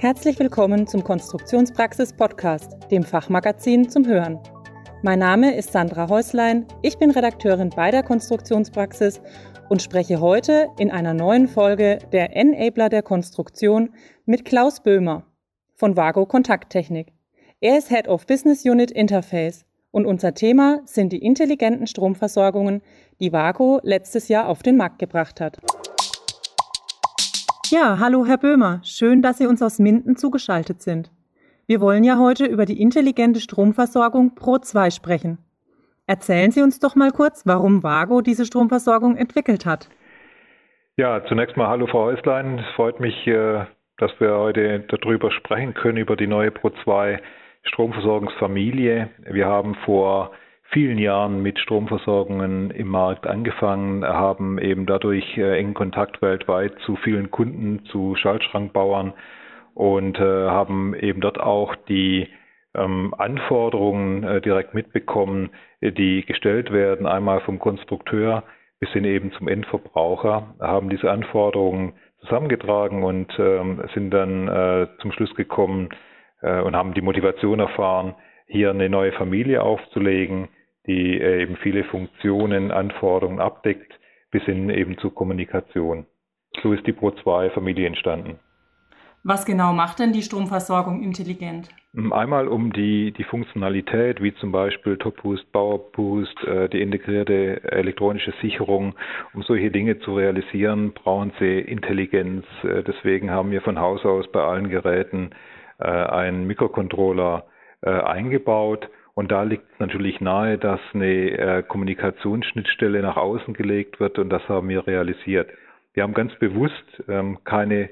Herzlich willkommen zum Konstruktionspraxis Podcast, dem Fachmagazin zum Hören. Mein Name ist Sandra Häuslein, ich bin Redakteurin bei der Konstruktionspraxis und spreche heute in einer neuen Folge der Enabler der Konstruktion mit Klaus Böhmer von Vago Kontakttechnik. Er ist Head of Business Unit Interface und unser Thema sind die intelligenten Stromversorgungen, die Vago letztes Jahr auf den Markt gebracht hat. Ja, hallo Herr Böhmer, schön, dass Sie uns aus Minden zugeschaltet sind. Wir wollen ja heute über die intelligente Stromversorgung Pro 2 sprechen. Erzählen Sie uns doch mal kurz, warum Vago diese Stromversorgung entwickelt hat. Ja, zunächst mal hallo Frau Häuslein. Es freut mich, äh, dass wir heute darüber sprechen können, über die neue Pro 2 Stromversorgungsfamilie. Wir haben vor vielen Jahren mit Stromversorgungen im Markt angefangen, haben eben dadurch äh, engen Kontakt weltweit zu vielen Kunden, zu Schaltschrankbauern und äh, haben eben dort auch die ähm, Anforderungen äh, direkt mitbekommen, die gestellt werden, einmal vom Konstrukteur bis hin eben zum Endverbraucher, haben diese Anforderungen zusammengetragen und ähm, sind dann zum Schluss gekommen und haben die Motivation erfahren, hier eine neue Familie aufzulegen, die äh, eben viele Funktionen, Anforderungen abdeckt, bis hin eben zur Kommunikation. So ist die Pro2-Familie entstanden. Was genau macht denn die Stromversorgung intelligent? Mm, einmal um die, die Funktionalität, wie zum Beispiel Top Boost, Power Boost, äh, die integrierte elektronische Sicherung, um solche Dinge zu realisieren, brauchen sie Intelligenz. Äh, deswegen haben wir von Haus aus bei allen Geräten einen Mikrocontroller eingebaut und da liegt es natürlich nahe, dass eine äh, Kommunikationsschnittstelle nach außen gelegt wird und das haben wir realisiert. Wir haben ganz bewusst ähm, keine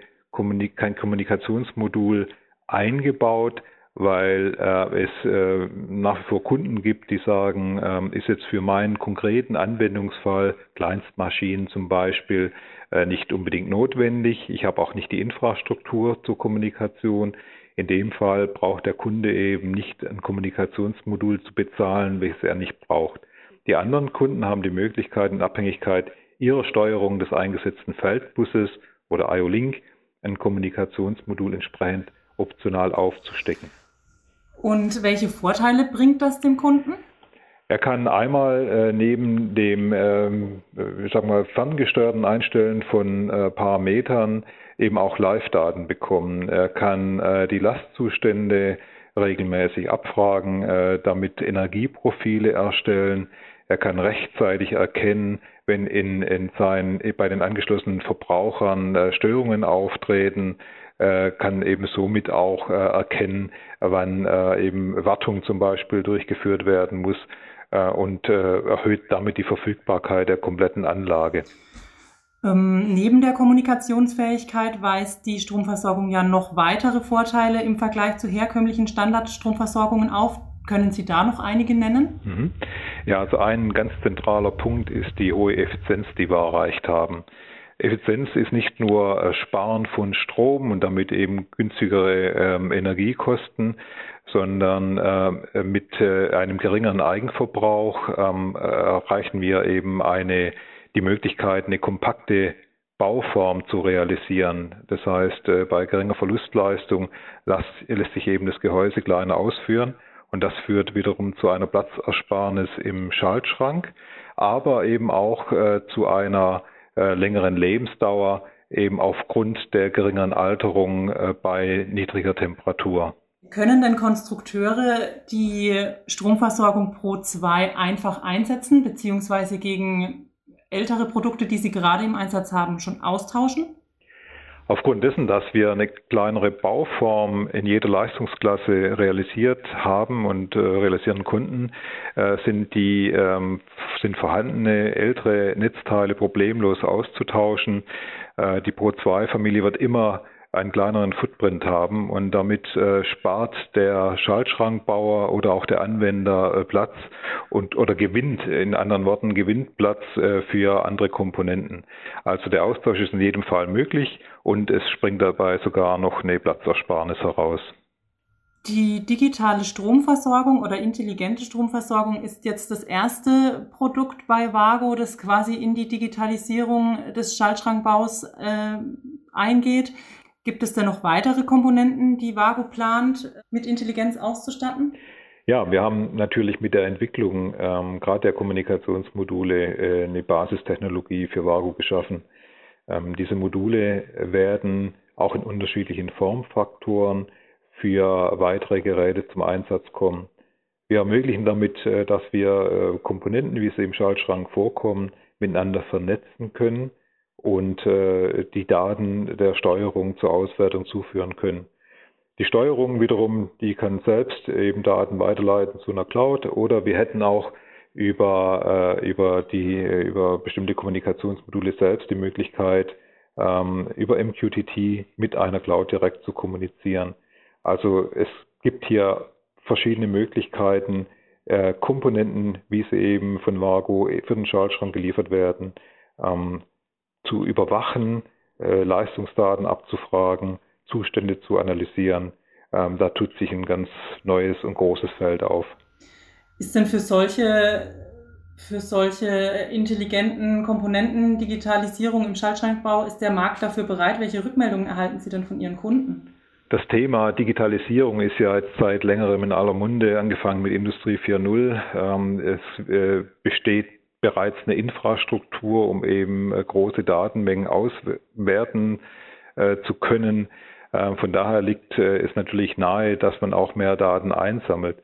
kein Kommunikationsmodul eingebaut, weil äh, es äh, nach wie vor Kunden gibt, die sagen, ähm, ist jetzt für meinen konkreten Anwendungsfall, Kleinstmaschinen zum Beispiel, nicht unbedingt notwendig. Ich habe auch nicht die Infrastruktur zur Kommunikation. In dem Fall braucht der Kunde eben nicht ein Kommunikationsmodul zu bezahlen, welches er nicht braucht. Die anderen Kunden haben die Möglichkeit in Abhängigkeit ihrer Steuerung des eingesetzten Feldbusses oder IO-Link ein Kommunikationsmodul entsprechend optional aufzustecken. Und welche Vorteile bringt das dem Kunden? Er kann einmal äh, neben dem, ähm, ich sag mal, ferngesteuerten Einstellen von äh, Parametern eben auch Live-Daten bekommen. Er kann äh, die Lastzustände regelmäßig abfragen, äh, damit Energieprofile erstellen. Er kann rechtzeitig erkennen, wenn in, in seinen, bei den angeschlossenen Verbrauchern äh, Störungen auftreten, äh, kann eben somit auch äh, erkennen, wann äh, eben Wartung zum Beispiel durchgeführt werden muss und äh, erhöht damit die Verfügbarkeit der kompletten Anlage. Ähm, neben der Kommunikationsfähigkeit weist die Stromversorgung ja noch weitere Vorteile im Vergleich zu herkömmlichen Standardstromversorgungen auf. Können Sie da noch einige nennen? Mhm. Ja, also ein ganz zentraler Punkt ist die hohe Effizienz, die wir erreicht haben. Effizienz ist nicht nur äh, Sparen von Strom und damit eben günstigere ähm, Energiekosten, sondern äh, mit äh, einem geringeren Eigenverbrauch ähm, erreichen wir eben eine die Möglichkeit, eine kompakte Bauform zu realisieren. Das heißt, bei geringer Verlustleistung lässt, lässt sich eben das Gehäuse kleiner ausführen und das führt wiederum zu einer Platzersparnis im Schaltschrank, aber eben auch äh, zu einer äh, längeren Lebensdauer, eben aufgrund der geringeren Alterung äh, bei niedriger Temperatur. Können denn Konstrukteure die Stromversorgung Pro 2 einfach einsetzen, beziehungsweise gegen ältere Produkte, die Sie gerade im Einsatz haben, schon austauschen? Aufgrund dessen, dass wir eine kleinere Bauform in jeder Leistungsklasse realisiert haben und äh, realisieren konnten, äh, sind die ähm, sind vorhandene ältere Netzteile problemlos auszutauschen. Äh, die Pro 2 Familie wird immer einen kleineren Footprint haben und damit äh, spart der Schaltschrankbauer oder auch der Anwender äh, Platz und oder gewinnt, in anderen Worten, gewinnt Platz äh, für andere Komponenten. Also der Austausch ist in jedem Fall möglich und es springt dabei sogar noch eine Platzersparnis heraus. Die digitale Stromversorgung oder intelligente Stromversorgung ist jetzt das erste Produkt bei Vago, das quasi in die Digitalisierung des Schaltschrankbaus äh, eingeht. Gibt es denn noch weitere Komponenten, die Vago plant, mit Intelligenz auszustatten? Ja, wir haben natürlich mit der Entwicklung ähm, gerade der Kommunikationsmodule äh, eine Basistechnologie für Vago geschaffen. Ähm, diese Module werden auch in unterschiedlichen Formfaktoren für weitere Geräte zum Einsatz kommen. Wir ermöglichen damit, äh, dass wir äh, Komponenten, wie sie im Schaltschrank vorkommen, miteinander vernetzen können und äh, die Daten der Steuerung zur Auswertung zuführen können. Die Steuerung wiederum, die kann selbst eben Daten weiterleiten zu einer Cloud oder wir hätten auch über, äh, über, die, über bestimmte Kommunikationsmodule selbst die Möglichkeit, ähm, über MQTT mit einer Cloud direkt zu kommunizieren. Also es gibt hier verschiedene Möglichkeiten, äh, Komponenten, wie sie eben von Vargo für den Schaltschrank geliefert werden, ähm, zu überwachen, äh, Leistungsdaten abzufragen Zustände zu analysieren. Ähm, da tut sich ein ganz neues und großes Feld auf. Ist denn für solche, für solche intelligenten Komponenten Digitalisierung im Schaltschrankbau, ist der Markt dafür bereit? Welche Rückmeldungen erhalten Sie denn von Ihren Kunden? Das Thema Digitalisierung ist ja jetzt seit längerem in aller Munde, angefangen mit Industrie 4.0. Ähm, es äh, besteht bereits eine Infrastruktur, um eben äh, große Datenmengen auswerten äh, zu können. Ähm, von daher liegt es äh, natürlich nahe, dass man auch mehr Daten einsammelt.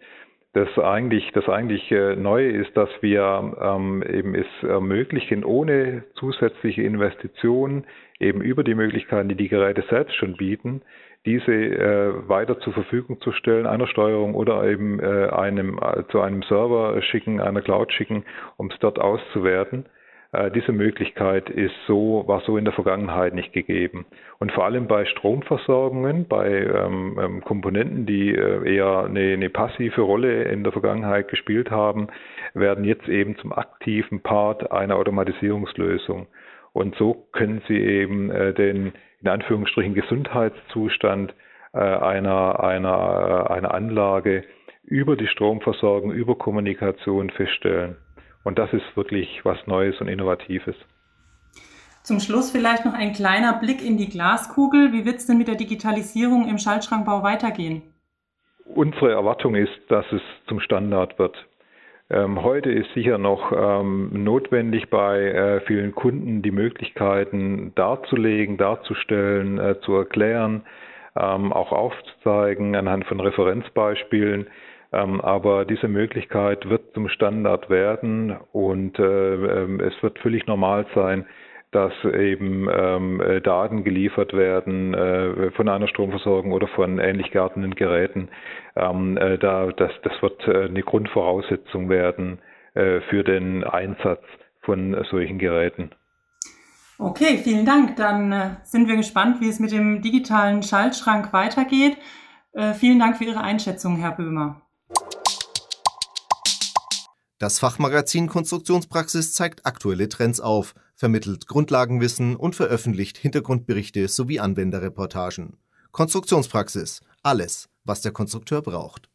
Das eigentlich, das eigentlich äh, Neue ist, dass wir ähm, eben es ermöglichen, ohne zusätzliche Investitionen, eben über die Möglichkeiten, die die Geräte selbst schon bieten, diese äh, weiter zur Verfügung zu stellen, einer Steuerung oder eben äh, einem, äh, zu einem Server schicken, einer Cloud schicken, um es dort auszuwerten. Äh, diese Möglichkeit ist so, war so in der Vergangenheit nicht gegeben. Und vor allem bei Stromversorgungen, bei ähm, ähm, Komponenten, die äh, eher eine, eine, passive Rolle in der Vergangenheit gespielt haben, werden jetzt eben zum aktiven Part einer Automatisierungslösung. Und so können sie eben äh, den in Anführungsstrichen Gesundheitszustand äh, einer, einer, äh, einer Anlage über die Stromversorgung, über Kommunikation feststellen. Und das ist wirklich was Neues und Innovatives. Zum Schluss vielleicht noch ein kleiner Blick in die Glaskugel. Wie wird es denn mit der Digitalisierung im Schaltschrankbau weitergehen? Unsere Erwartung ist, dass es zum Standard wird. Ähm, heute ist sicher noch ähm, notwendig bei äh, vielen Kunden die Möglichkeiten darzulegen, darzustellen, äh, zu erklären, ähm, auch aufzuzeigen anhand von Referenzbeispielen. Aber diese Möglichkeit wird zum Standard werden und äh, es wird völlig normal sein, dass eben ähm, äh, Daten geliefert werden äh, von einer Stromversorgung oder von ähnlich gearteten Geräten. Ähm, äh, da, das, das wird äh, eine Grundvoraussetzung werden äh, für den Einsatz von solchen Geräten. Okay, vielen Dank. Dann äh, sind wir gespannt, wie es mit dem digitalen Schaltschrank weitergeht. vielen Dank für Ihre Einschätzung, Herr Böhmer. Das Fachmagazin Konstruktionspraxis zeigt aktuelle Trends auf, vermittelt Grundlagenwissen und veröffentlicht Hintergrundberichte sowie Anwenderreportagen. Konstruktionspraxis. Alles, was der Konstrukteur braucht.